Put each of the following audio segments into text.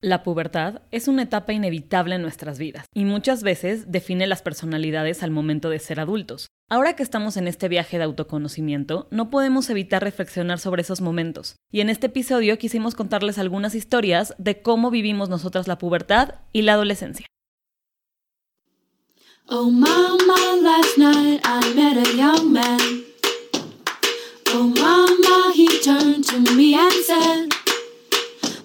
La pubertad es una etapa inevitable en nuestras vidas y muchas veces define las personalidades al momento de ser adultos. Ahora que estamos en este viaje de autoconocimiento, no podemos evitar reflexionar sobre esos momentos. Y en este episodio quisimos contarles algunas historias de cómo vivimos nosotras la pubertad y la adolescencia. Oh mama, last night I met a young man. Oh mama, he turned to me and said,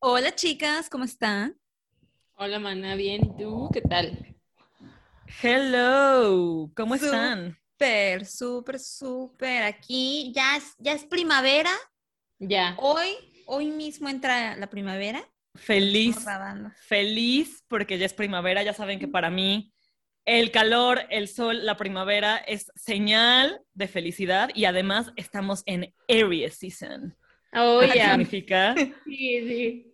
Hola chicas, ¿cómo están? Hola, Mana, bien. ¿Y tú? ¿Qué tal? Hello, ¿cómo están? Súper, súper, súper. Aquí ya es, ya es primavera. Ya. Hoy, hoy mismo entra la primavera. Feliz, feliz porque ya es primavera. Ya saben que para mí el calor, el sol, la primavera es señal de felicidad y además estamos en Aries season. Oh, ¿Qué ya. significa? Sí, sí.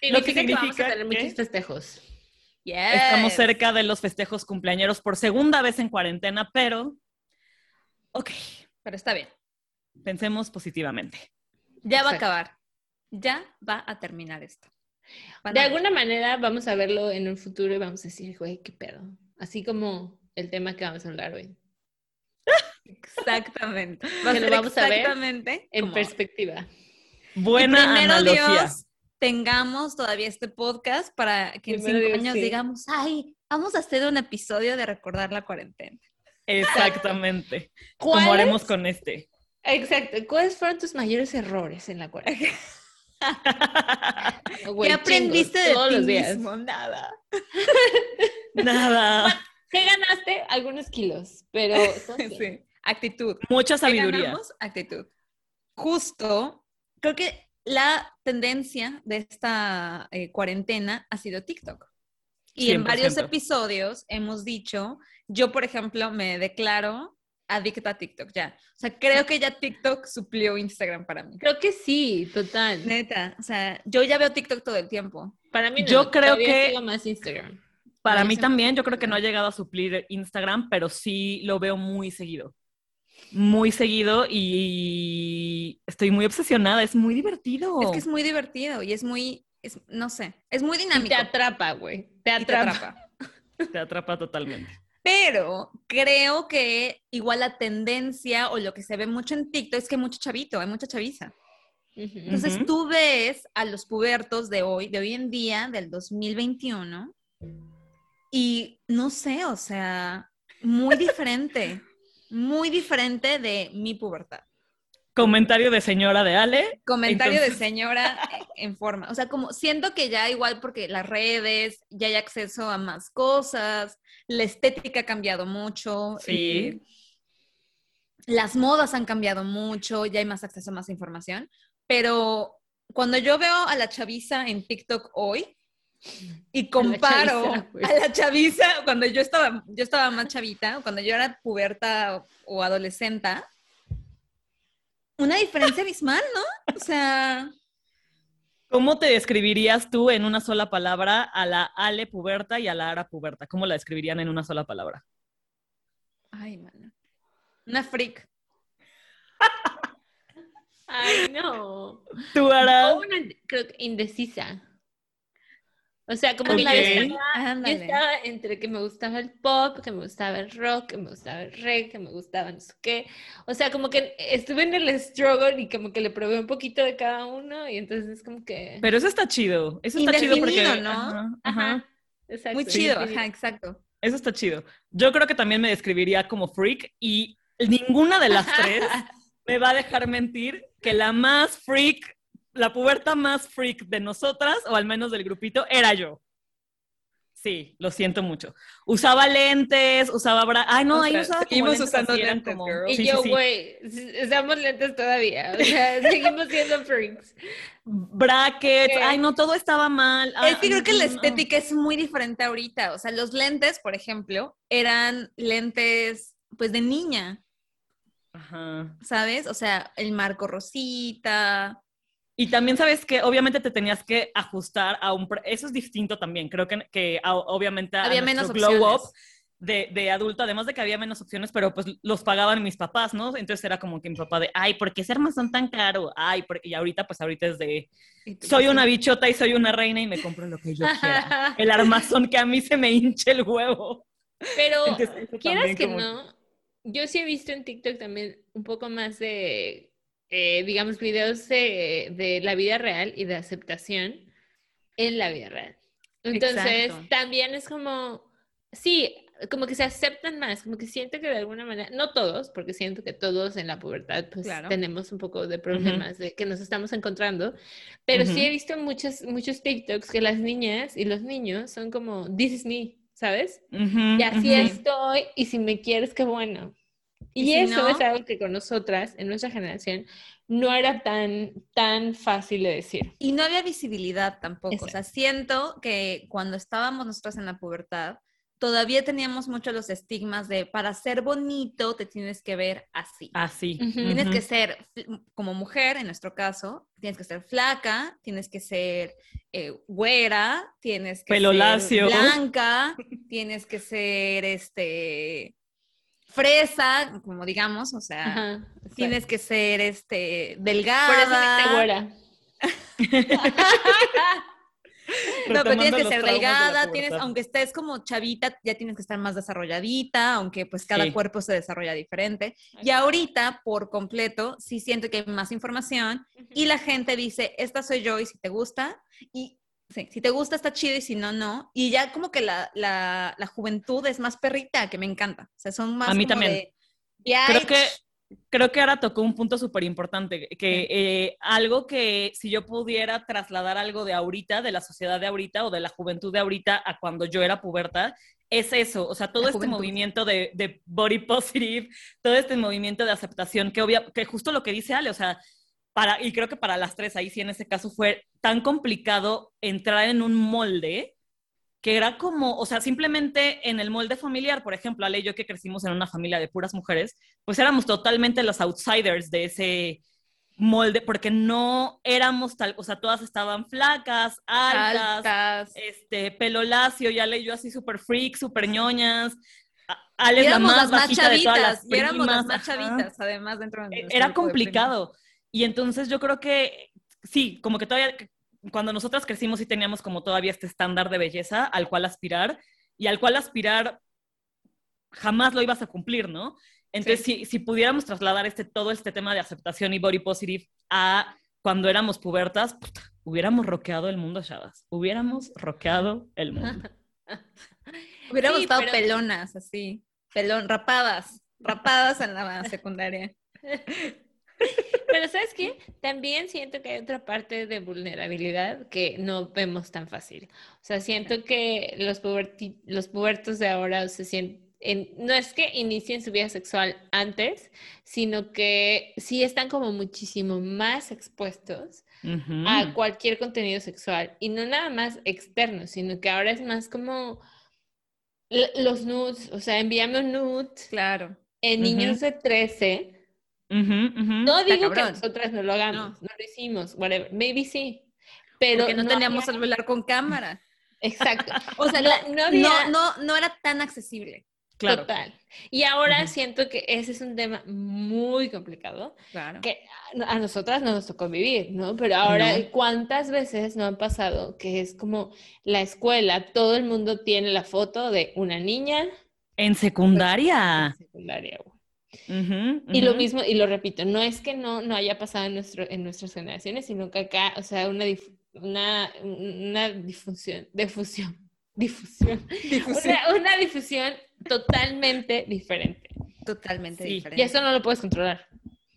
Significa que que, vamos a significa tener que- muchos festejos. Estamos cerca de los festejos cumpleañeros por segunda vez en cuarentena, pero ok, Pero está bien. pensemos positivamente. Ya va a acabar. Ya va a terminar esto. Van De alguna manera vamos a verlo en un futuro y vamos a decir, güey, qué pedo. Así como el tema que vamos a hablar hoy. Exactamente. Va a lo vamos a ver En como- perspectiva. Buena analogía. Dios tengamos todavía este podcast para que en Primero cinco Dios, años sí. digamos, ay, vamos a hacer un episodio de recordar la cuarentena. Exactamente. ¿Cuáles- Como haremos con este. Exacto. ¿Cuáles fueron tus mayores errores en la cuarentena? Güey, ¿Qué aprendiste chingos, de todos ti los días? mismo? Nada. Nada. ¿Qué ganaste? Algunos kilos, pero. Sí. Actitud. Mucha ¿Qué sabiduría. ganamos? Actitud. Justo, creo que la tendencia de esta eh, cuarentena ha sido TikTok. Y en varios 100%. episodios hemos dicho, yo por ejemplo me declaro adicta a TikTok ya. O sea, creo que ya TikTok suplió Instagram para mí. Creo que sí, total. Neta, o sea, yo ya veo TikTok todo el tiempo. Para mí no, Yo creo que- sigo más Instagram. Para mí también, yo creo que no ha llegado a suplir Instagram, pero sí lo veo muy seguido. Muy seguido y estoy muy obsesionada, es muy divertido. Es que es muy divertido y es muy, es, no sé, es muy Y dinámico. te atrapa, güey. Te atrapa. Te atrapa totalmente. Pero creo que igual la tendencia o lo que se ve mucho en TikTok es que hay mucho chavito, hay mucha chaviza. Entonces tú ves a los pubertos de hoy, de hoy en día, del 2021, y no sé, o sea, muy diferente, muy diferente de mi pubertad. Comentario de señora de Ale. Comentario Entonces- de señora en forma. O sea, como siento que ya igual porque las redes, ya hay acceso a más cosas, la estética ha cambiado mucho. Sí. eh, las modas han cambiado mucho, ya hay más acceso a más información. Pero cuando yo veo a la chaviza en TikTok hoy y comparo chaviza, a la chaviza cuando yo estaba, yo estaba más chavita, cuando yo era puberta o, o adolescente, una diferencia abismal, ¿no? O sea, ¿Cómo te describirías tú en una sola palabra a la Ale puberta y a la Ara puberta? ¿Cómo la describirían en una sola palabra? ay, mano. Una freak. Ay, no. ¿Tú, Ara? Una, creo que indecisa. O sea, como Ok. que yo estaba, yo estaba entre que me gustaba el pop, que me gustaba el rock, que me gustaba el reggae, que me gustaba no sé qué. O sea, como que estuve en el struggle y como que le probé un poquito de cada uno y entonces es como que... Pero eso está chido. Eso está chido porque. ¿no? Ajá, ajá. Exacto. Muy chido, ajá, exacto. Eso está chido. Yo creo que también me describiría como freak y ninguna de las tres me va a dejar mentir que la más freak, la puberta más freak de nosotras, o al menos del grupito, era yo. Sí, lo siento mucho. Usaba lentes, usaba bra... Ay, no, O ahí sea, usaba como seguimos lentes usando lentes, como- girl. Y Sí, yo, sí. güey, usamos lentes todavía. O sea, seguimos siendo freaks. Brackets, ay, no, todo estaba mal. Es Ay, que creo que la no. estética es muy diferente ahorita. O sea, los lentes, por ejemplo, eran lentes, pues, de niña, Ajá. ¿sabes? O sea, el marco rosita. Y también sabes que obviamente te tenías que ajustar a un... Eso es distinto también, creo que, que a- obviamente a Había menos glow up opciones. de, de adulto, además de que había menos opciones, pero pues los pagaban mis papás, ¿no? Entonces era como que mi papá de, ay, ¿por qué ese armazón tan caro? Ay, porque... y ahorita pues ahorita es de, soy pues, una bichota y soy una reina y me compro lo que yo quiera. El armazón que a mí se me hinche el huevo. Pero Entonces, quieras que como- no, yo sí he visto en TikTok también un poco más de, eh, digamos, videos de, de la vida real y de aceptación en la vida real. Entonces, Exacto. también es como, sí, como que se aceptan más, como que siento que de alguna manera, no todos, porque siento que todos en la pubertad pues Claro. tenemos un poco de problemas de que nos estamos encontrando, pero sí Ujú. he visto muchos, muchos TikToks que las niñas y los niños son como, this is me, ¿sabes? Ujú, Y así estoy, y si me quieres, qué bueno. Y, Y si eso no- es algo que con nosotras, en nuestra generación, no era tan, tan fácil de decir. Y no había visibilidad tampoco. O sea, siento que cuando estábamos nosotras en la pubertad, todavía teníamos mucho los estigmas de para ser bonito te tienes que ver así. Así. Tienes que ser, como mujer, en nuestro caso, tienes que ser flaca, tienes que ser eh, güera, tienes que Pelo ser lacio. blanca, tienes que ser este fresa, como digamos, o sea, Ajá, tienes que ser este Por eso delgada. No, pero tienes que ser de delgada, tienes, aunque estés como chavita, ya tienes que estar más desarrolladita, aunque pues cada Sí. cuerpo se desarrolla diferente. Y ahorita, por completo, sí siento que hay más información y la gente dice, esta soy yo y si te gusta, y sí, si te gusta está chido y si no, no. Y ya como que la, la, la juventud es más perrita, que me encanta. O sea, son más A mí como también. de, "Ya, Creo que, creo que ahora tocó un punto súper importante, que eh, algo que si yo pudiera trasladar algo de ahorita, de la sociedad de ahorita o de la juventud de ahorita a cuando yo era puberta, es eso, o sea, todo La este juventud. movimiento de, de body positive, todo este movimiento de aceptación, que, obvia, que justo lo que dice Ale, o sea, para, y creo que para las tres ahí sí en ese caso fue tan complicado entrar en un molde que era como, o sea, simplemente en el molde familiar, por ejemplo, Ale y yo que crecimos en una familia de puras mujeres, pues éramos totalmente los outsiders de ese molde, porque no éramos tal, o sea, todas estaban flacas, altas, altas. este, pelo lacio, y Ale y yo así súper freak, súper ñoñas. Ale Y es la más las más bajita de todas las chavitas, y éramos las primas, más chavitas, además, dentro de nuestro Era grupo de complicado. Y entonces yo creo que sí, como que todavía, cuando nosotras crecimos sí teníamos como todavía este estándar de belleza al cual aspirar y al cual aspirar jamás lo ibas a cumplir, ¿no? Entonces, si, si pudiéramos trasladar este, todo este tema de aceptación y body positive a cuando éramos pubertas, puta, hubiéramos roqueado el mundo, chavas. Hubiéramos roqueado el mundo. Hubiéramos Sí, estado pero- pelonas, así. Pelón, rapadas. Rapadas en la secundaria. Pero ¿sabes qué? También siento que hay otra parte de vulnerabilidad que no vemos tan fácil. O sea, siento que los, puberti- los pubertos de ahora se sienten, no es que inicien su vida sexual antes, sino que sí están como muchísimo más expuestos a cualquier contenido sexual y no nada más externo, sino que ahora es más como los nudes, o sea, envíame un nude Claro. en niños de 13. No digo que nosotras no lo hagamos, no, lo hicimos, whatever, maybe sí, pero Porque no, teníamos había- celular con cámara. Exacto, O sea, no, había no, no era tan accesible. Claro. total. Y ahora siento que ese es un tema muy complicado, Claro. que a a nosotras no nos tocó vivir, ¿no? Pero ahora. ¿cuántas veces no han pasado que es como la escuela, todo el mundo tiene la foto de una niña En secundaria. en secundaria, güey? Ujú, Y lo mismo, y lo repito, no es que no, no haya pasado en, nuestro, en nuestras generaciones, sino que acá, o sea, una, dif- una, una difusión, difusión, difusión, Una, una difusión totalmente diferente. Totalmente Sí. diferente. Y eso no lo puedes controlar.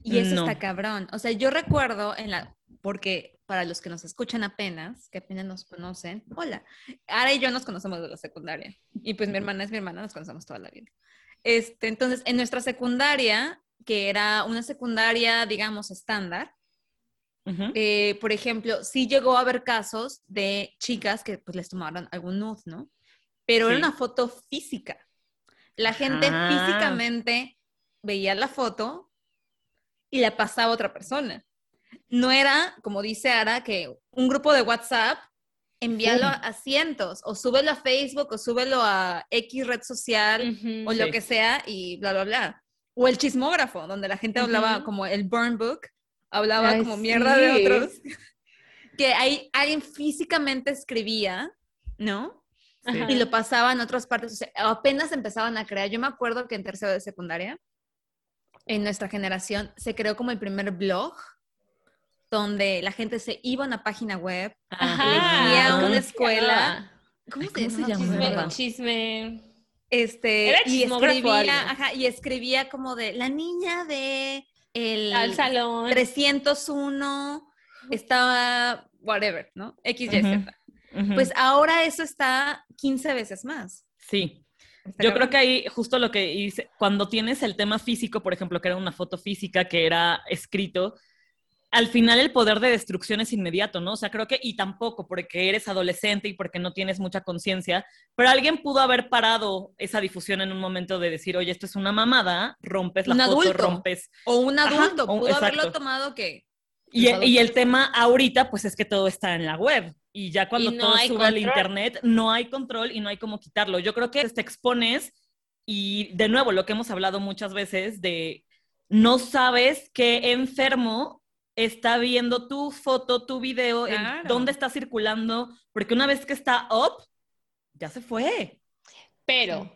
Y eso No. está cabrón. O sea, yo recuerdo en la porque para los que nos escuchan apenas, que apenas nos conocen, hola, Ara y yo nos conocemos de la secundaria. Y pues mi hermana es mi hermana, nos conocemos toda la vida. Este, entonces, en nuestra secundaria, que era una secundaria, digamos, estándar, eh, por ejemplo, sí llegó a haber casos de chicas que pues les tomaron algún nude, ¿no? Pero era una foto física. La gente Ah. físicamente veía la foto y la pasaba a otra persona. No era, como dice Ara, que un grupo de WhatsApp envíalo Sí. a cientos, o súbelo a Facebook, o súbelo a X red social, o lo Sí. que sea, y bla, bla, bla. O el chismógrafo, donde la gente hablaba como el burn book, hablaba Ay, como mierda de otros. Que ahí alguien físicamente escribía, ¿no? Ajá. Y lo pasaba en otras partes. O sea, apenas empezaban a crear. Yo me acuerdo que en tercero de secundaria, en nuestra generación, se creó como el primer blog donde la gente se iba a una página web, elegía ¿cómo una se escuela. ¿Cómo, ¿cómo se llamaba? llamaba? Chisme, chisme. Este, Era y escribía, ajá, y escribía como de la niña de el Al salón. 301 estaba whatever, ¿no? X, Y. Z. Pues ahora eso está 15 veces más. sí. Está Yo cabrón. creo que ahí justo lo que hice, cuando tienes el tema físico, por ejemplo, que era una foto física, que era escrito, al final el poder de destrucción es inmediato, ¿no? O sea, creo que, y tampoco porque eres adolescente y porque no tienes mucha conciencia, pero alguien pudo haber parado esa difusión en un momento de decir, oye, esto es una mamada, rompes la Un foto, adulto. rompes. O un adulto pudo haberlo tomado que Y, el tema ahorita, pues es que todo está en la web. Y ya cuando Y no todo sube al internet, no hay control y no hay cómo quitarlo. Yo creo que te expones y de nuevo, lo que hemos hablado muchas veces de no sabes qué enfermo está viendo tu foto, tu video, en dónde está circulando, porque una vez que está up, ya se fue. Pero,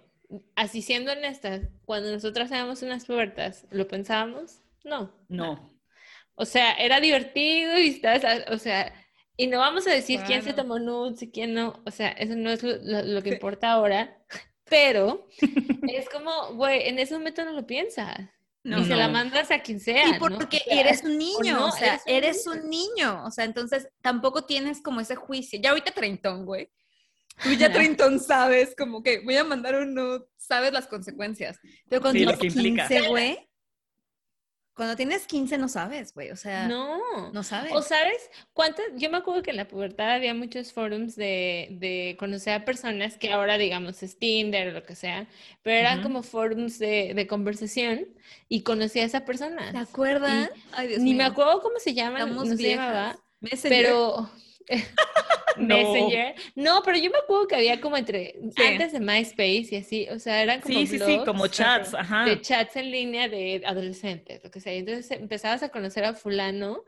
así siendo honestas, cuando nosotras éramos unas pubertas, ¿lo pensábamos? No. No. O sea, era divertido y estás, o sea, y no vamos a decir quién se tomó nudes y quién no, o sea, eso no es lo, lo- lo que importa ahora, pero es como, güey, en ese momento no lo piensas. No. y se la No. mandas a quien sea. Y ¿no? porque O sea, eres un niño, no, o sea, eres eres un un, niño, o sea, entonces tampoco tienes como ese juicio. Ya ahorita treintón, güey. Tú ya treintón sabes, como que voy a mandar un nude, sabes las consecuencias. Pero cuando Sí, tienes que implica. 15, güey, cuando tienes 15 no sabes, güey, o sea, no, No. sabes. O sabes, cuántas, yo me acuerdo que en la pubertad había muchos forums de, de conocer a personas que ahora digamos es Tinder o lo que sea, pero eran como forums de, de conversación y conocí a esa persona. ¿Te acuerdas? Ay, Dios Ni me acuerdo cómo se llama, no se llamaba, Messenger. pero Messenger. No, pero yo me acuerdo que había como entre Sí. antes de MySpace y así, o sea, eran como Sí, sí, sí, blogs como chats, ajá. de chats en línea de adolescentes, lo que sea. Entonces empezabas a conocer a fulano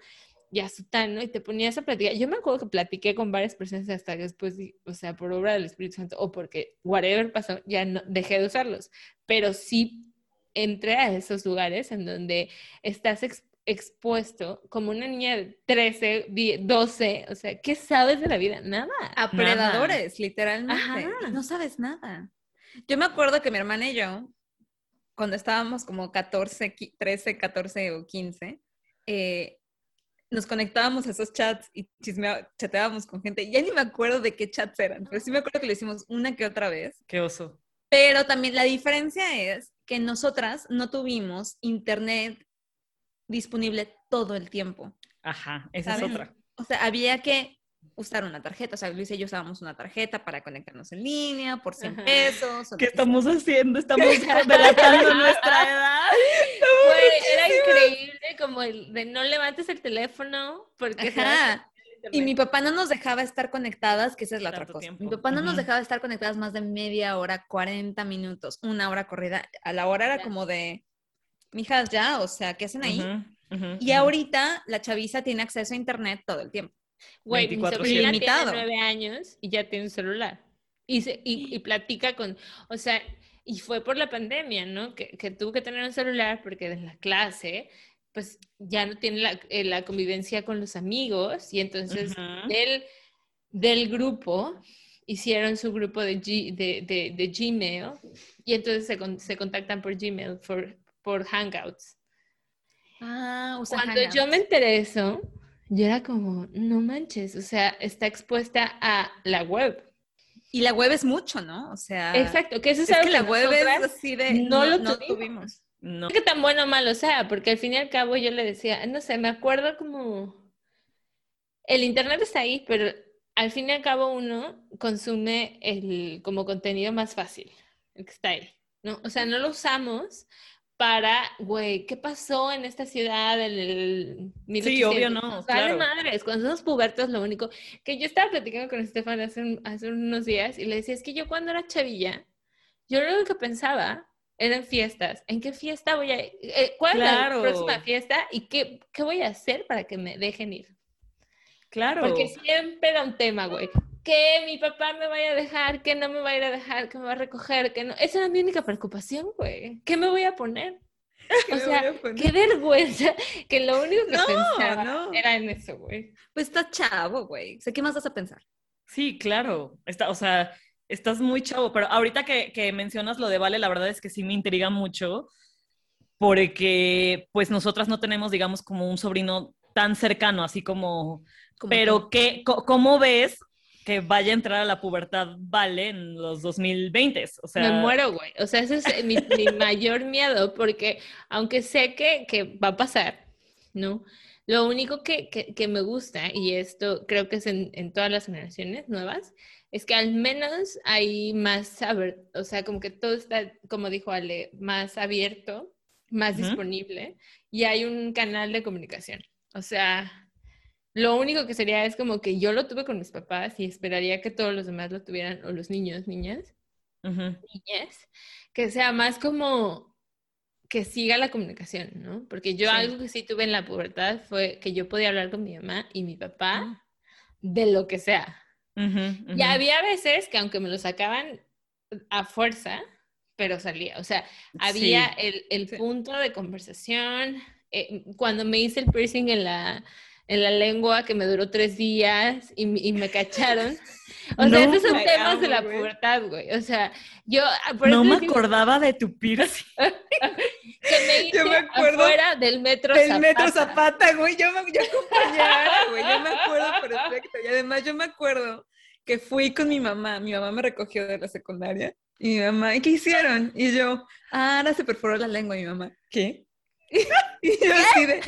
y a sutano y te ponías a platicar. Yo me acuerdo que platiqué con varias personas hasta que después, o sea, por obra del Espíritu Santo o porque whatever pasó, ya no dejé de usarlos. Pero sí entré a esos lugares en donde estás expuesto como una niña de 13, 10, 12, o sea, ¿qué sabes de la vida? Nada. a predadores, literalmente. Ajá. no sabes nada. Yo me acuerdo que mi hermana y yo, cuando estábamos como 14, qui- 13, 14 o 15, eh, nos conectábamos a esos chats y chateábamos con gente. Ya ni me acuerdo de qué chats eran, pero sí me acuerdo que lo hicimos una que otra vez. Qué oso. Pero también la diferencia es que nosotras no tuvimos internet disponible todo el tiempo. Ajá, esa es otra. O sea, había que usar una tarjeta. O sea, Luis y yo usábamos una tarjeta para conectarnos en línea por 100 Ajá. pesos. ¿Qué estamos haciendo? Estamos delatando nuestra edad. Güey, era increíble como el de no levantes el teléfono porque Ajá. Y mi papá no nos dejaba estar conectadas, que esa es la otra cosa. tiempo. Mi papá no nos dejaba estar conectadas más de media hora, 40 minutos, una hora corrida. A la hora era Ya. como de, mijas, ya, o sea, ¿qué hacen ahí? Ujú, ujú, Y ujú. ahorita la chaviza tiene acceso a internet todo el tiempo. Güey, mi 24/7. sobrina tiene nueve años y ya tiene un celular. Y, se- y, y platica con, o sea, y fue por la pandemia, ¿no? Que, que tuvo que tener un celular porque en la clase, pues ya no tiene la, eh, la convivencia con los amigos y entonces Ujú. del, del grupo hicieron su grupo de, G- de, de, de Gmail y entonces se, con- se contactan por Gmail, por, por Hangouts. Ah, usa Cuando yo me enteré de eso, yo era como, no manches, o sea, está expuesta a la web. Y la web es mucho, ¿no? O sea, Exacto, que eso es, es algo que la web es así de no lo tuvimos. No. No sé qué tan bueno o malo sea, porque al fin y al cabo yo le decía, no sé, me acuerdo como el internet está ahí, pero al fin y al cabo uno consume el como contenido más fácil, el que está ahí, ¿no? O sea, no lo usamos para, güey, ¿qué pasó en esta ciudad en el 1800? Sí, obvio no, claro. madres, cuando somos pubertos lo único que yo estaba platicando con Estefan hace, un- hace unos días y le decía, es que yo cuando era chavilla, yo lo único que pensaba eran fiestas. ¿En qué fiesta voy a ir? Eh, ¿Cuál es la próxima fiesta? ¿Y qué, qué voy a hacer para que me dejen ir? Claro. Porque siempre era un tema, güey. Que mi papá me vaya a dejar, que no me va a ir a dejar, que me va a recoger, que no. Esa era mi única preocupación, güey. ¿Qué me voy a poner? ¿Qué O sea, qué vergüenza que lo único que No, pensaba no. era en eso, güey. Pues está chavo, güey. O sea, ¿qué más vas a pensar? Sí, claro. Está, o sea, estás muy chavo, pero ahorita que, que mencionas lo de Vale, la verdad es que sí me intriga mucho, porque pues nosotras no tenemos, digamos, como un sobrino tan cercano, así como, Como pero ¿qué, ¿cómo ves que vaya a entrar a la pubertad Vale en los 2020? O sea, me muero, güey. O sea, ese es mi, mi mayor miedo, porque aunque sé que, que va a pasar, ¿no? Lo único que, que, que me gusta, y esto creo que es en, en todas las generaciones nuevas, es que al menos hay más, aber- o sea, como que todo está, como dijo Ale, más abierto, más disponible, y hay un canal de comunicación. O sea, lo único que sería es como que yo lo tuve con mis papás y esperaría que todos los demás lo tuvieran, o los niños, niñas, ujú, niñez, que sea más como que siga la comunicación, ¿no? Porque yo Sí. algo que sí tuve en la pubertad fue que yo podía hablar con mi mamá y mi papá Ah. de lo que sea. ujú, Y había veces que aunque me lo sacaban a fuerza, pero salía. O sea, había Sí. el, el Sí. punto de conversación. eh, cuando me hice el piercing en la, en la lengua, que me duró tres días y, y me cacharon. O sea, No, esos son temas de amo, la güey. pubertad, güey. O sea, yo... ah, por No me digo acordaba de tu piercing. Que me hice Yo me acuerdo afuera del metro El Zapata. metro Zapata, güey. Yo, me, yo acompañaba, güey. Yo me acuerdo perfecto. Y además yo me acuerdo que fui con mi mamá. Mi mamá me recogió de la secundaria. Y mi mamá, ¿y qué hicieron? Y yo, ah, ahora se perforó la lengua. Y mi mamá, ¿qué? Y yo así de,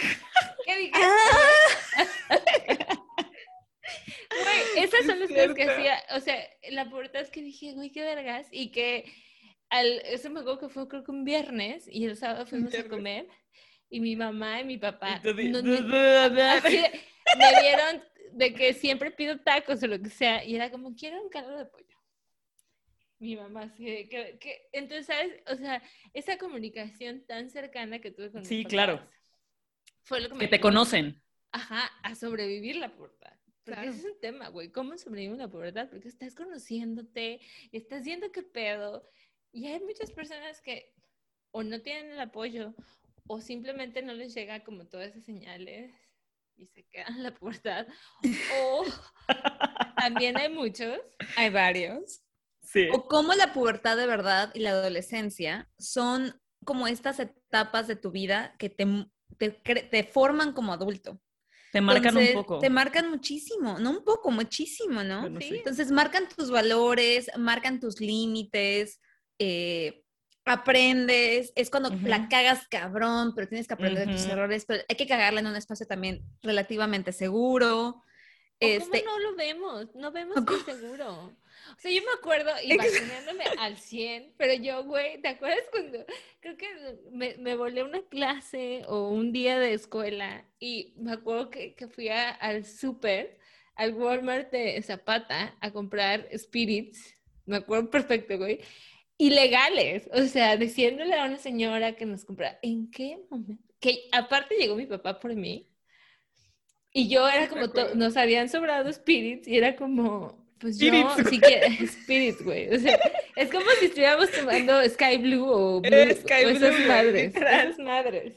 Güey, esas son las cosas que hacía. O sea, la pubertad es que dije, güey, qué vergas. Y que al, eso me acuerdo que fue creo que un viernes y el sábado fuimos a comer. Y mi mamá y mi papá no- de- me vieron de que siempre pido tacos o lo que sea. Y era como, quiero un caldo de pollo. Mi mamá, de que, que- entonces, ¿sabes? O sea, esa comunicación tan cercana que tuve con Sí, papás claro. Fue lo que me Que te ayudó. conocen. Ajá, a sobrevivir la pubertad. Porque Claro. ese es un tema, güey. ¿Cómo sobrevivir la pubertad? Porque estás conociéndote, estás viendo qué pedo. Y hay muchas personas que o no tienen el apoyo o simplemente no les llega como todas esas señales y se quedan en la pubertad. O también hay muchos. hay varios. Sí. O cómo la pubertad de verdad y la adolescencia son como estas etapas de tu vida que te, te, forman como adulto. Te marcan Entonces, un poco. Te marcan muchísimo, no un poco, muchísimo, ¿no? Bueno, sí. Entonces marcan tus valores, marcan tus límites, eh, aprendes, es cuando la cagas cabrón, pero tienes que aprender de tus errores, pero hay que cagarla en un espacio también relativamente seguro. ¿O Este, ¿Cómo no lo vemos? No vemos ¿O que seguro. O sea, yo me acuerdo y vacunándome al 100, pero yo, güey, ¿te acuerdas cuando creo que me, me volé una clase o un día de escuela y me acuerdo que, que fui a- al súper, al Walmart de Zapata a comprar spirits, me acuerdo perfecto, güey, ilegales, o sea, diciéndole a una señora que nos comprara, ¿en qué momento? Que aparte llegó mi papá por mí. Y yo era como, nos habían sobrado spirits y era como, pues yo, Spirits, si quieres, spirits, güey. O sea, es como si estuviéramos tomando Sky Blue o, Blue, Eh, Sky o esas Blue, madres, esas madres.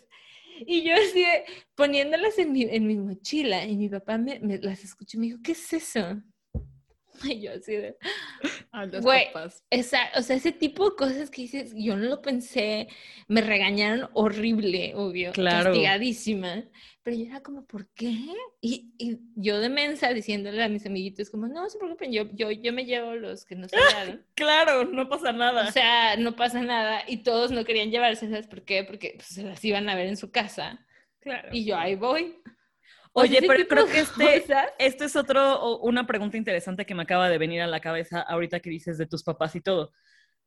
Y yo así, de, poniéndolas en mi, en mi mochila y mi papá me, me las escuchó y me dijo, ¿qué es eso? Y yo así de... A los Güey, papás. Esa, o sea, ese tipo de cosas que dices, yo no lo pensé, me regañaron horrible, obvio, Claro. castigadísima, pero yo era como, ¿por qué? Y, y yo de mensa diciéndole a mis amiguitos, como, no se preocupen, yo, yo, yo me llevo los que no se llevaron. Claro, no pasa nada. O sea, no pasa nada. Y todos no querían llevarse, ¿sabes por qué? Porque pues, se las iban a ver en su casa. Claro. Y yo ahí voy. Oye, pero tipo creo que este, esto es otro, una pregunta interesante que me acaba de venir a la cabeza ahorita que dices de tus papás y todo.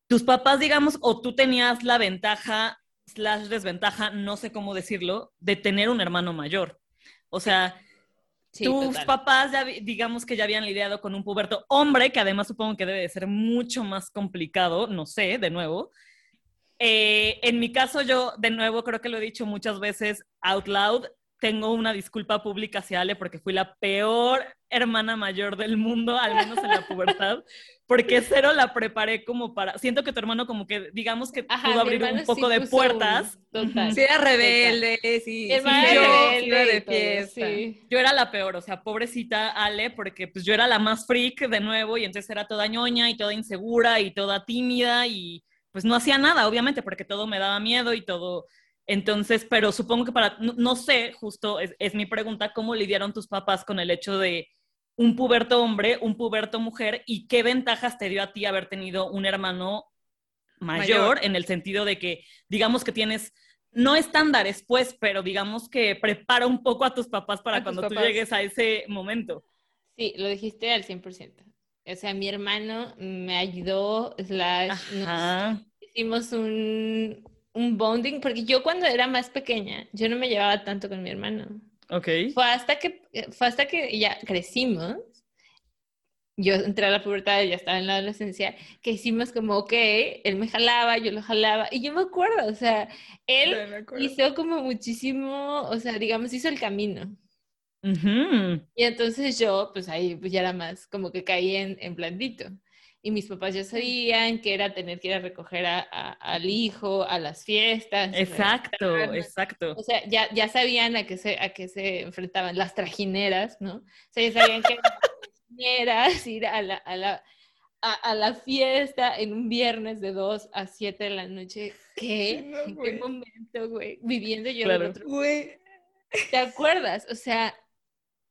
Tus papás, digamos, o tú tenías la ventaja, slash desventaja, no sé cómo decirlo, de tener un hermano mayor. O sea, Sí, tus total. papás, ya, digamos que ya habían lidiado con un puberto hombre, que además supongo que debe de ser mucho más complicado, no sé, de nuevo. Eh, en mi caso, yo, de nuevo, creo que lo he dicho muchas veces out loud, tengo una disculpa pública hacia Ale porque fui la peor hermana mayor del mundo, al menos en la pubertad, porque cero la preparé como para, siento que tu hermano como que, digamos que Ajá, pudo abrir un poco sí de puertas. un- total. Sí, era rebelde, sí. Mi sí, hermana yo rebelde iba de fiesta. sí. Yo era la peor, o sea, pobrecita Ale, porque pues yo era la más freak de nuevo y entonces era toda ñoña y toda insegura y toda tímida y pues no hacía nada, obviamente, porque todo me daba miedo y todo. Entonces, pero supongo que para, no, no sé, justo es, es mi pregunta, ¿cómo lidiaron tus papás con el hecho de un puberto hombre, un puberto mujer y qué ventajas te dio a ti haber tenido un hermano mayor, Mayor. en el sentido de que, digamos que tienes no estándares, pues, pero digamos que prepara un poco a tus papás para A cuando tú llegues a ese momento. Sí, lo dijiste al 100%. O sea, mi hermano me ayudó, slash, nos hicimos un, un bonding, porque yo cuando era más pequeña, yo no me llevaba tanto con mi hermano. Ok. Fue hasta que, fue hasta que ya crecimos, yo entré a la pubertad y ya estaba en la adolescencia, que hicimos como, ok, él me jalaba, yo lo jalaba, y yo me acuerdo, o sea, él acuerdo. hizo como muchísimo, o sea, digamos, hizo el camino. Ujú. Y entonces yo, pues ahí pues ya era más como que caí en, en blandito. Y mis papás ya sabían que era tener que ir a recoger a- a- al hijo a las fiestas. Exacto, exacto. O sea, ya, ya sabían a qué, se, a qué se enfrentaban las trajineras, ¿no? O sea, ya sabían que eran trajineras, ir a la, a, la, a, la fiesta en un viernes de 2 a 7 de la noche. ¿Qué? No, ¿En qué momento, güey? Viviendo yo en Claro. el otro Güey, ¿Te acuerdas? O sea,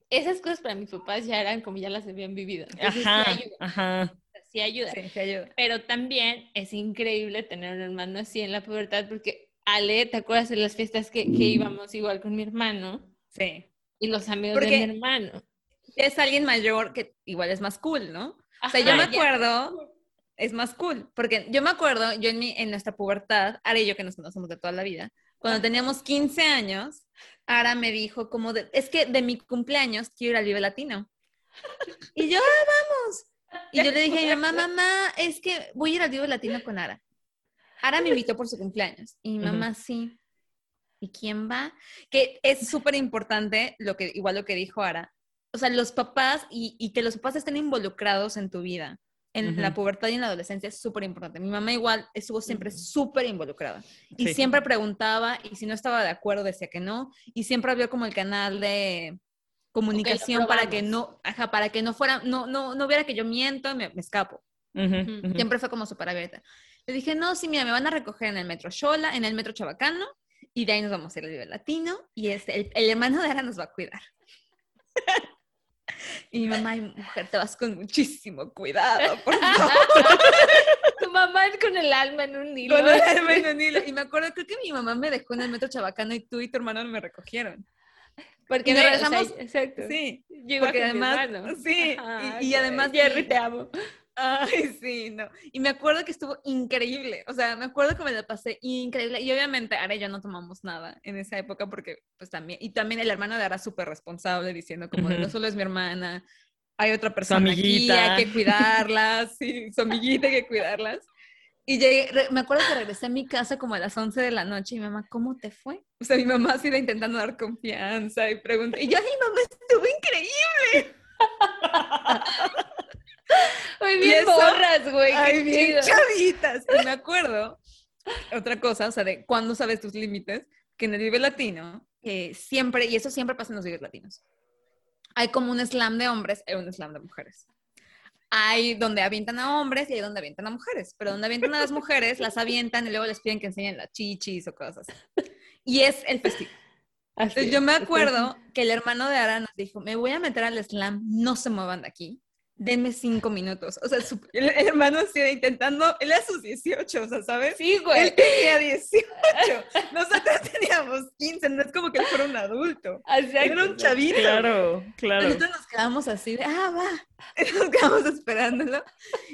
esas cosas para mis papás ya eran como ya las habían vivido. Entonces, sí Ajá, ayuda, ajá. Sí ayuda. sí, te ayuda. Pero también es increíble tener un hermano así en la pubertad porque Ale, ¿te acuerdas de las fiestas que, que íbamos igual con mi hermano? Sí. Y los amigos Porque- de mi hermano. Es alguien mayor que igual es más cool, ¿no? O sea, yo Ajá, me ya. acuerdo, es más cool, porque yo me acuerdo, yo en, mi, en nuestra pubertad, Ara y yo que nos conocemos de toda la vida, cuando teníamos 15 años, Ara me dijo como, de, es que de mi cumpleaños quiero ir al Vive Latino. Y yo, ah, vamos. Y yo le dije a mi mamá, mamá, es que voy a ir al Vive Latino con Ara. Ara me invitó por su cumpleaños. Y mi mamá, sí. ¿Y quién va? Que es súper importante, lo que, igual lo que dijo Ara, o sea, los papás y, y que los papás estén involucrados en tu vida, en la pubertad y en la adolescencia es súper importante. Mi mamá igual estuvo siempre Ujú. súper involucrada y Sí. siempre preguntaba y si no estaba de acuerdo decía que no y siempre abrió como el canal de comunicación para que no, ajá, para que no fuera, no, no, no viera que yo miento y me, me escapo. Siempre fue como súper abierta. Le dije, no, sí, mira, me van a recoger en el metro Xola, en el metro Chabacano, y de ahí nos vamos a ir al Vive Latino, y este, el, el hermano de Ara nos va a cuidar. y mi mamá, "Ay, mujer, te vas con muchísimo cuidado, por favor. Tu mamá es con el alma en un hilo. Con el alma en un hilo. Y me acuerdo, creo que mi mamá me dejó en el metro Chabacano y tú y tu hermano me recogieron. Porque Y nos ve, o sea, regresamos- exacto. Sí, porque mi además, sí, Ajá, y, además Jerry, te amo. Ay, sí, no. Y me acuerdo que estuvo increíble. O sea, me acuerdo que me la pasé increíble. Y obviamente Ara y yo no tomamos nada en esa época porque, pues también, y también el hermano de Ara súper responsable diciendo como, no solo es mi hermana, hay otra persona aquí, amiguita. hay que cuidarlas, sí, su amiguita, hay que cuidarlas. Y llegué, re- me acuerdo que regresé a mi casa como a las 11 de la noche y mi mamá, ¿cómo te fue? O sea, mi mamá así de intentando dar confianza y pregunté. Y yo, ay, mamá, estuvo increíble. Muy bien borras, güey. qué Ay, bien chido. chavitas. Y me acuerdo, otra cosa, o sea, de cuándo sabes tus límites, que en el Vive Latino, eh, siempre, y eso siempre pasa en los Vives Latinos, hay como un slam de hombres y un slam de mujeres. Hay donde avientan a hombres y hay donde avientan a mujeres, pero donde avientan a las mujeres, las avientan y luego les piden que enseñen las chichis o cosas. Y es el festival. Entonces, es, yo me acuerdo que el hermano de Ara nos dijo, me voy a meter al slam, no se muevan de aquí, denme cinco minutos. O sea, su- el, el hermano sigue intentando, él a sus 18, o sea, ¿sabes? Sí, güey. Él tenía 18, nosotros teníamos 15, no es como que él fuera un adulto. Exacto, Era un chavito. Claro, claro. Nosotros nos quedamos así de, ah, va. Nos quedamos esperándolo.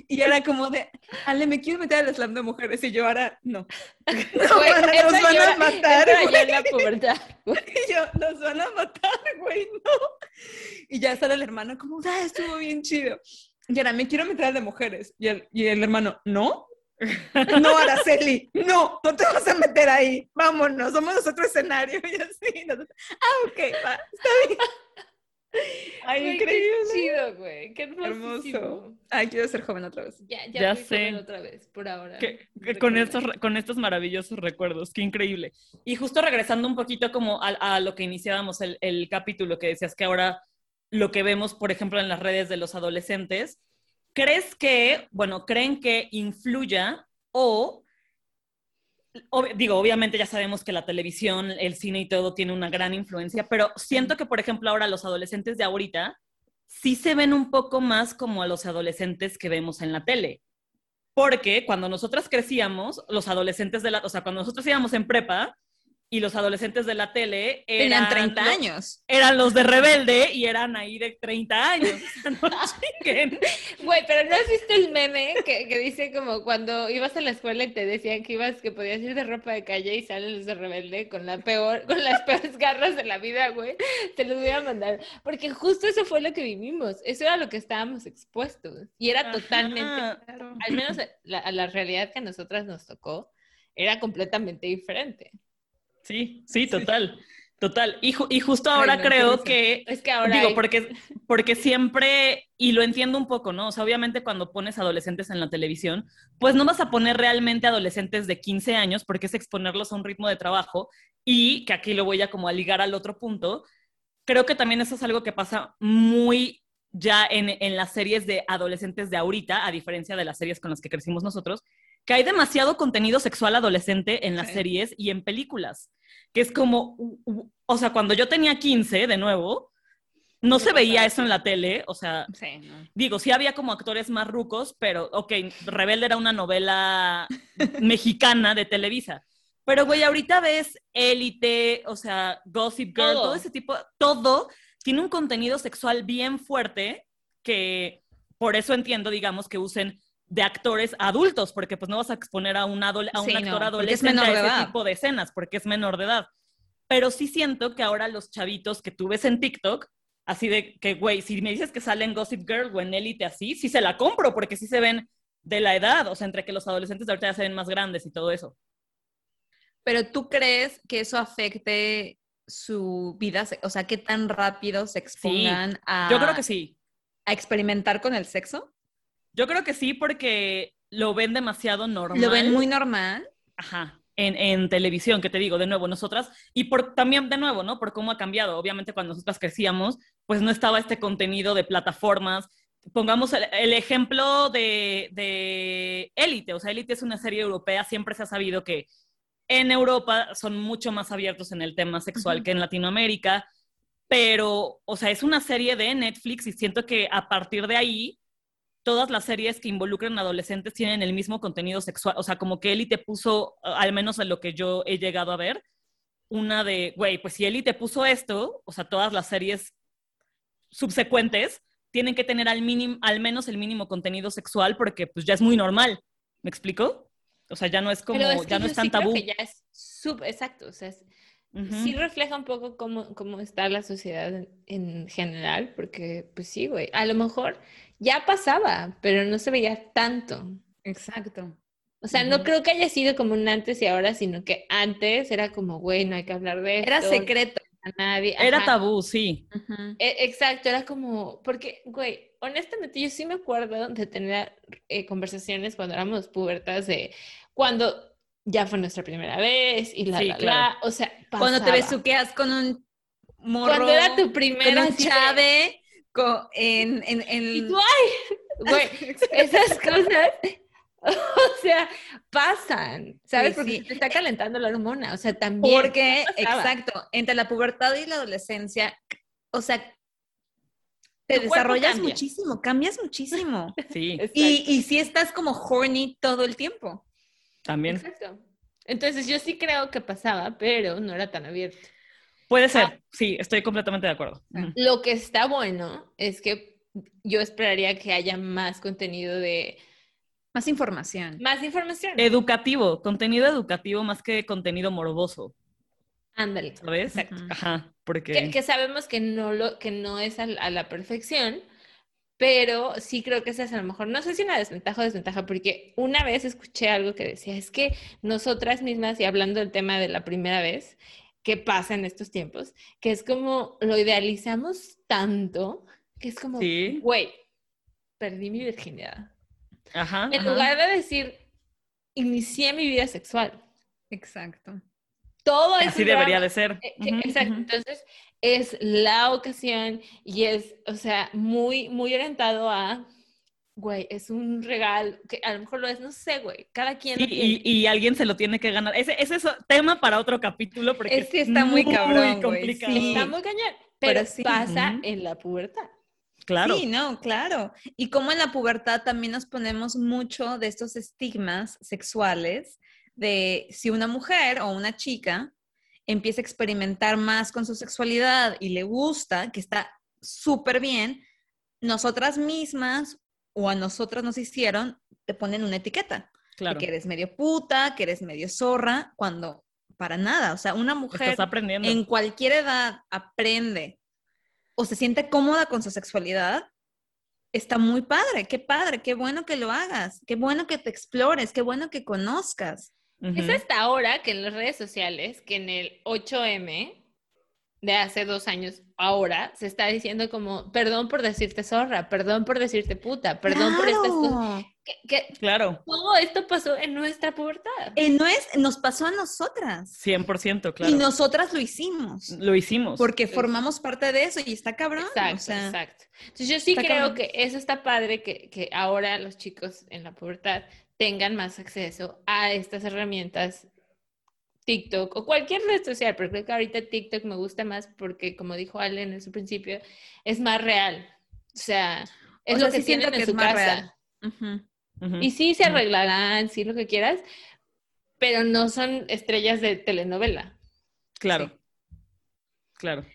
Y era como de, Ale, me quiero meter al slam de mujeres. Y yo, ahora, no. No, Güey, nos van llora- a matar, esa güey. ya en la pubertad, güey. Y yo, nos van a matar, güey, no. Y ya sale el hermano como, ah, estuvo bien chido. Y ahora, me quiero meter al de mujeres. Y el, y el hermano, ¿no? No, Araceli, no, no te vas a meter ahí. Vámonos, somos otro escenario. Y así, nosotros, ah, ok, va, está bien. Ay, Güey, qué increíble. chido, güey. Qué. Hermoso. Ay, quiero ser joven otra vez. Ya, ya, Ya fui sé. joven otra vez, por ahora. Que- que con, estos, con estos maravillosos recuerdos, qué increíble. Y justo regresando un poquito como a, a lo que iniciábamos el, el capítulo, que decías que ahora lo que vemos, por ejemplo, en las redes de los adolescentes, ¿crees que, bueno, creen que influya o, digo, obviamente ya sabemos que la televisión, el cine y todo tiene una gran influencia, pero siento que, por ejemplo, ahora los adolescentes de ahorita sí se ven un poco más como a los adolescentes que vemos en la tele. Porque cuando nosotras crecíamos, los adolescentes de la, o sea, cuando nosotros íbamos en prepa y los adolescentes de la tele eran Tenían 30 lo- años. Eran los de Rebelde y eran ahí de 30 años. No chinguen. Güey, pero ¿no has visto el meme que, que dice como cuando ibas a la escuela y te decían que ibas, que podías ir de ropa de calle y salen los de rebelde con la peor, con las peores garras de la vida, güey? Te los voy a mandar. Porque justo eso fue lo que vivimos. Eso era lo que estábamos expuestos. Y era totalmente, al menos la, a la realidad que a nosotras nos tocó, era completamente diferente. Sí, sí, total. Total. Y, ju- y justo ahora no, creo que Es que ahora Digo, hay- porque, porque siempre, y lo entiendo un poco, ¿no? O sea, obviamente cuando pones adolescentes en la televisión, pues no vas a poner realmente adolescentes de 15 años porque es exponerlos a un ritmo de trabajo y que aquí lo voy a como a ligar al otro punto. Creo que también eso es algo que pasa muy ya en, en las series de adolescentes de ahorita, a diferencia de las series con las que crecimos nosotros, que hay demasiado contenido sexual adolescente en las Sí. series y en películas, que es como, o sea, cuando yo tenía 15, de nuevo, no se veía eso en la tele, o sea, Sí, no. digo, sí había como actores más rucos, pero, ok, Rebelde era una novela mexicana de Televisa. Pero, güey, ahorita ves Élite, o sea, Gossip Girl, Todo. todo ese tipo, todo tiene un contenido sexual bien fuerte que por eso entiendo, digamos, que usen de actores adultos, porque pues no vas a exponer a un, adole- a un Sí, actor no, adolescente a ese edad. tipo de escenas, porque es menor de edad. Pero sí siento que ahora los chavitos que tú ves en TikTok, así de que, güey, si me dices que sale en Gossip Girl o en Elite así, sí se la compro, porque sí se ven de la edad, o sea, entre que los adolescentes de ahorita ya se ven más grandes y todo eso. Pero tú crees que eso afecte su vida, o sea, qué tan rápido se expongan a, Yo creo que sí. a experimentar con el sexo. Yo creo que sí, porque lo ven demasiado normal. Lo ven muy normal. Ajá. En, en televisión, que te digo, de nuevo, nosotras, y por también de nuevo, ¿no? Por cómo ha cambiado. Obviamente, cuando nosotras crecíamos, pues no estaba este contenido de plataformas. Pongamos el, el ejemplo de, de Élite. O sea, Élite es una serie europea, siempre se ha sabido que en Europa son mucho más abiertos en el tema sexual Ujú. que en Latinoamérica, pero, o sea, es una serie de Netflix y siento que a partir de ahí todas las series que involucran adolescentes tienen el mismo contenido sexual. O sea, como que Eli te puso, al menos en lo que yo he llegado a ver, una de, güey, pues si Eli te puso esto, o sea, todas las series subsecuentes tienen que tener al, mínimo, al menos el mínimo contenido sexual porque pues ya es muy normal. ¿Me explico? O sea, ya no es como, es que ya no es tan sí creo tabú. que ya es sub, exacto, o sea, es- Sí refleja un poco cómo, cómo está la sociedad en, en general, porque pues sí, güey, a lo mejor ya pasaba, pero no se veía tanto. Exacto. O sea, no creo que haya sido como un antes y ahora, sino que antes era como, güey, no hay que hablar de Era esto, secreto. a nadie. Era tabú, sí. E- Exacto, era como, porque, güey, honestamente yo sí me acuerdo de tener eh, conversaciones cuando éramos pubertas de cuando ya fue nuestra primera vez y la, Sí, la, claro. la, o sea, Cuando te besuqueas con un morro. Cuando era tu con primera un de- chave co- en, en, en- Y tú, ay, Güey, esas cosas, o sea, pasan, ¿sabes? Sí, Porque sí. te está calentando la hormona, o sea, también. Porque, exacto, entre la pubertad y la adolescencia, o sea, te Tu desarrollas muchísimo, cambias muchísimo. Sí, y, y si estás como horny todo el tiempo. También. Exacto. Entonces yo sí creo que pasaba, pero no era tan abierto. Puede ser, Ah. sí, estoy completamente de acuerdo. Lo que está bueno es que yo esperaría que haya más contenido de Más información. más información. Educativo, contenido educativo más que contenido morboso, Ándale. ¿sabes? Exacto. Ajá, porque... Que, que sabemos que no lo que no es a, la perfección, pero sí creo que esa es a lo mejor, no sé si una desventaja o desventaja, porque una vez escuché algo que decía, es que nosotras mismas, y hablando del tema de la primera vez, que pasa en estos tiempos, que es como lo idealizamos tanto, que es como, Sí. güey, perdí mi virginidad. Ajá, En ajá. lugar de decir, inicié mi vida sexual. Exacto. Todo es Así debería drama. de ser. Eh, Exacto, entonces es la ocasión y es, o sea, muy, muy orientado a, güey, es un regalo, que a lo mejor lo es, no sé, güey, cada quien Sí, lo tiene. y, y alguien se lo tiene que ganar. Ese, ese es tema para otro capítulo porque Es que está muy cabrón, güey, complicado. sí. Está muy cañón, pero, Pero sí. pasa en la pubertad. Claro. Sí, no, claro. Y como en la pubertad también nos ponemos mucho de estos estigmas sexuales de si una mujer o una chica empieza a experimentar más con su sexualidad y le gusta, que está súper bien, nosotras mismas o a nosotras nos hicieron, te ponen una etiqueta, claro. que eres medio puta, que eres medio zorra, cuando para nada, o sea, una mujer aprendiendo. en cualquier edad aprende o se siente cómoda con su sexualidad, está muy padre, qué padre, qué bueno que lo hagas, qué bueno que te explores, qué bueno que conozcas. Ujú. Es hasta ahora que en las redes sociales, que en el 8M de hace dos años, ahora se está diciendo como, perdón por decirte zorra, perdón por decirte puta, perdón por estas cosas. Claro. Que, que Claro, todo esto pasó en nuestra pubertad. Eh, no es, nos pasó a nosotras 100%, claro. y nosotras lo hicimos. Lo hicimos. Porque Sí. formamos parte de eso y está cabrón. Exacto, o sea, exacto. Entonces yo sí creo cabrón. que eso está padre, que, que ahora los chicos en la pubertad tengan más acceso a estas herramientas TikTok o cualquier red social, pero creo que ahorita TikTok me gusta más porque, como dijo Allen en su principio, es más real. O sea, es O lo que sí siento en que su es más casa. real. Y sí se arreglarán, sí lo que quieras, pero no son estrellas de telenovela. Claro. Claro.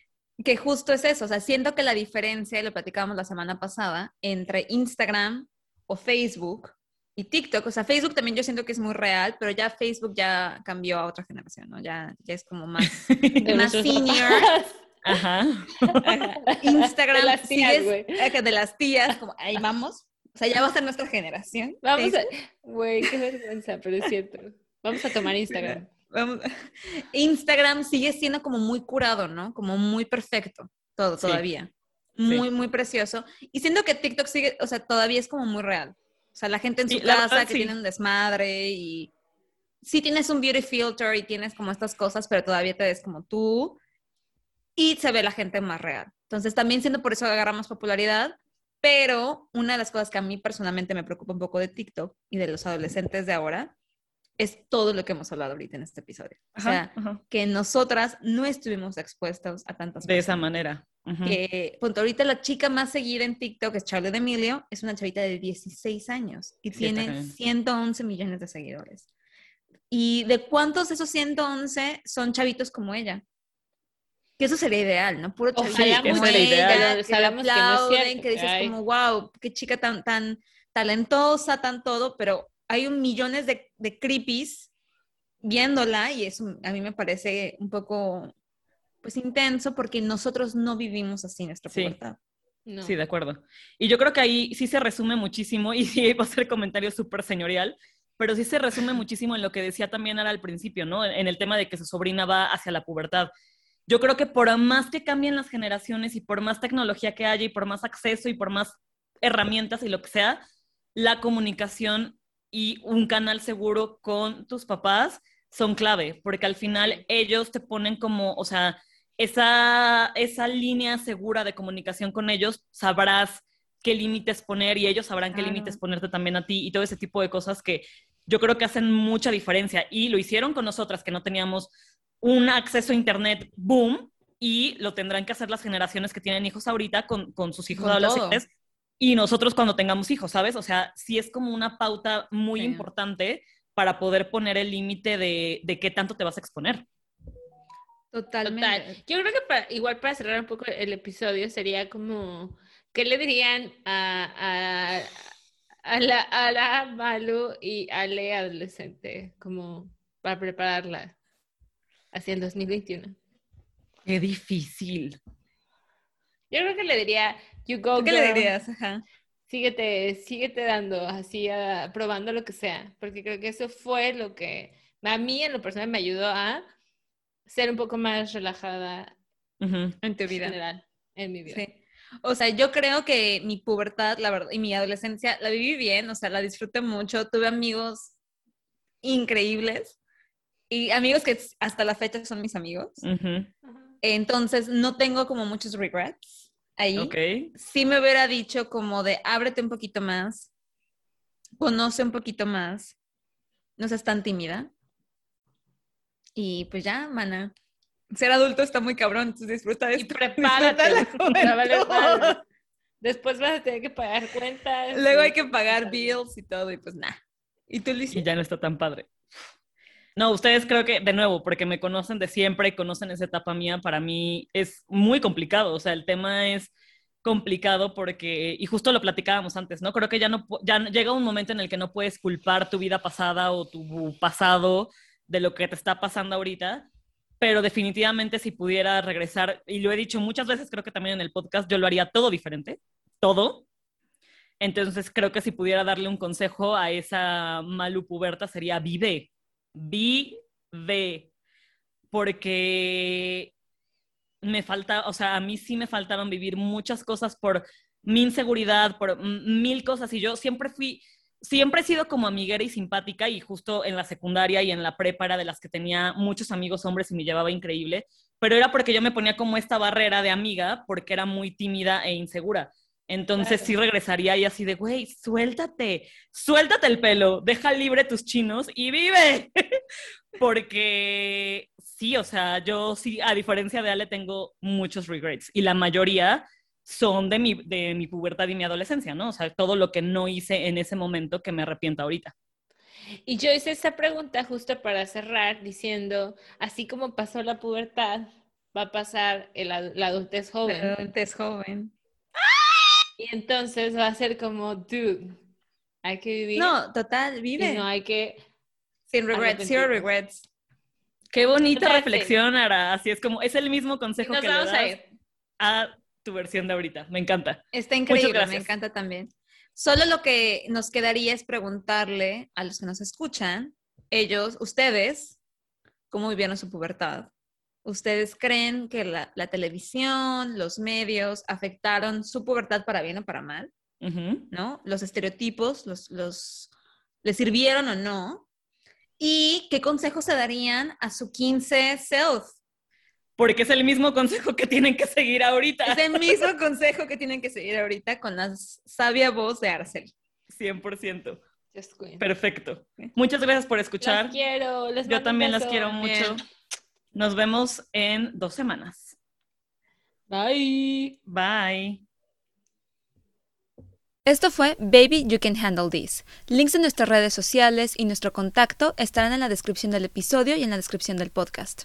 Que justo es eso, o sea, siento que la diferencia, y lo platicábamos la semana pasada, entre Instagram o Facebook y TikTok, o sea, Facebook también yo siento que es muy real, pero ya Facebook ya cambió a otra generación, ¿no? Ya, ya es como más De más nuestros senior. Ajá. Instagram, De las tías, güey. de las tías, como ahí vamos. O sea, ya va a ser nuestra generación. Vamos a... Güey, qué vergüenza, pero es cierto. Vamos a tomar Instagram. Vamos- Instagram sigue siendo como muy curado, ¿no? Como muy perfecto, todo, Sí. todavía. Muy, muy precioso. Y siento que TikTok sigue, o sea, todavía es como muy real. O sea, la gente en Sí, su la casa verdad, que sí. tiene un desmadre y sí tienes un beauty filter y tienes como estas cosas, pero todavía te ves como tú y se ve la gente más real. Entonces, también siendo por eso agarra más popularidad, pero una de las cosas que a mí personalmente me preocupa un poco de TikTok y de los adolescentes de ahora es todo lo que hemos hablado ahorita en este episodio. O sea, ajá. que nosotras no estuvimos expuestos a tantas De esa personas. Que, punto, ahorita la chica más seguida en TikTok es Charlotte Emilio, es una chavita de 16 años y Sí, tiene cañón. 111 millones de seguidores. ¿Y de cuántos de esos 111 son chavitos como ella? Que eso sería ideal, ¿no? Puro chavito Ojalá ella, ideal. que Sabemos que no es aplauden, cierto, que dices ay. como, wow, qué chica tan, tan talentosa, tan todo, pero hay un millones de, de creepies viéndola y eso a mí me parece un poco, pues, intenso porque nosotros no vivimos así nuestra Sí. pubertad. No. Sí, de acuerdo. Y yo creo que ahí sí se resume muchísimo, y sí va a ser comentario súper señorial, pero sí se resume muchísimo en lo que decía también Ara al principio, ¿no? En el tema de que su sobrina va hacia la pubertad. Yo creo que por más que cambien las generaciones y por más tecnología que haya y por más acceso y por más herramientas y lo que sea, la comunicación y un canal seguro con tus papás son clave, porque al final ellos te ponen como, o sea, esa, esa línea segura de comunicación con ellos, sabrás qué límites poner y ellos sabrán qué Claro. límites ponerte también a ti y todo ese tipo de cosas que yo creo que hacen mucha diferencia. Y lo hicieron con nosotras que no teníamos un acceso a Internet boom y lo tendrán que hacer las generaciones que tienen hijos ahorita con, con sus hijos Con adolescentes y nosotros cuando tengamos hijos, ¿sabes? O sea, sí es como una pauta muy Sí. importante para poder poner el límite de, de qué tanto te vas a exponer. Totalmente. Total. Yo creo que para- igual para cerrar un poco el episodio sería como, ¿qué le dirían a, a, a la, a la Malu y a Ale adolescente como para prepararla hacia el 2021? Qué difícil. Yo creo que le diría, you go ¿Tú qué le dirías? Ajá. síguete, síguete dando, así, a- probando lo que sea, porque creo que eso fue lo que a mí en lo personal me ayudó a ser un poco más relajada. En tu en vida. general en mi vida. Sí. O sea, yo creo que mi pubertad, la verdad, y mi adolescencia la viví bien, o sea, la disfruté mucho. Tuve amigos increíbles y amigos que hasta la fecha son mis amigos. Entonces, no tengo como muchos regrets ahí. Ok. Sí me hubiera dicho como de ábrete un poquito más, conoce un poquito más, no seas tan tímida. Y pues ya, mana. Ser adulto está muy cabrón, entonces disfruta de Y esto. prepárate. Disfruta la te va a valer juventud. madre. Después vas a tener que pagar cuentas. Luego hay y- que pagar bills y todo, y pues nada. ¿Y tú, Y Lizy? ya no está tan padre. No, ustedes creo que, de nuevo, porque me conocen de siempre, conocen esa etapa mía, para mí es muy complicado. O sea, el tema es complicado porque, y justo lo platicábamos antes, ¿no? Creo que ya no, ya llega un momento en el que no puedes culpar tu vida pasada o tu pasado de lo que te está pasando ahorita, pero definitivamente si pudiera regresar, y lo he dicho muchas veces, creo que también en el podcast, yo lo haría todo diferente, todo. Entonces creo que si pudiera darle un consejo a esa Malu puberta sería vive, vive, porque me falta, o sea, a mí sí me faltaron vivir muchas cosas por mi inseguridad, por mil cosas, y yo siempre fui, siempre he sido como amiguera y simpática, y justo en la secundaria y en la prepa era de las que tenía muchos amigos hombres y me llevaba increíble, pero era porque yo me ponía como esta barrera de amiga, porque era muy tímida e insegura. Entonces Claro. sí regresaría y así de, güey, suéltate, suéltate el pelo, deja libre tus chinos y vive. Porque sí, o sea, yo sí, a diferencia de Ale, tengo muchos regrets y la mayoría son de mi, de mi pubertad y mi adolescencia, ¿no? O sea, todo lo que no hice en ese momento que me arrepiento ahorita. Y yo hice esa pregunta justo para cerrar diciendo, así como pasó la pubertad, va a pasar el la adultez joven. Es joven. Y entonces va a ser como, dude, hay que vivir No, total, y vive. no hay que... Sin regrets, zero regrets. Qué bonita reflexión, Ara. Así es como, es el mismo Y consejo nos que le vamos a das ir. a tu versión de ahorita. Me encanta. Está increíble, me encanta también. Solo lo que nos quedaría es preguntarle a los que nos escuchan, ellos, ustedes, cómo vivieron su pubertad. ¿Ustedes creen que la, la televisión, los medios afectaron su pubertad para bien o para mal? ¿No? Los estereotipos, los, los, ¿les sirvieron o no? ¿Y qué consejos se darían a su 15 self? Porque es el mismo consejo que tienen que seguir ahorita. Es el mismo consejo que tienen que seguir ahorita con la sabia voz de Arcel. 100%. Just queen. Perfecto. Muchas gracias por escuchar. Las quiero. les Yo también las quiero mucho. Bien. Nos vemos en dos semanas. Bye. Bye. Esto fue Baby You Can Handle This. Links de nuestras redes sociales y nuestro contacto estarán en la descripción del episodio y en la descripción del podcast.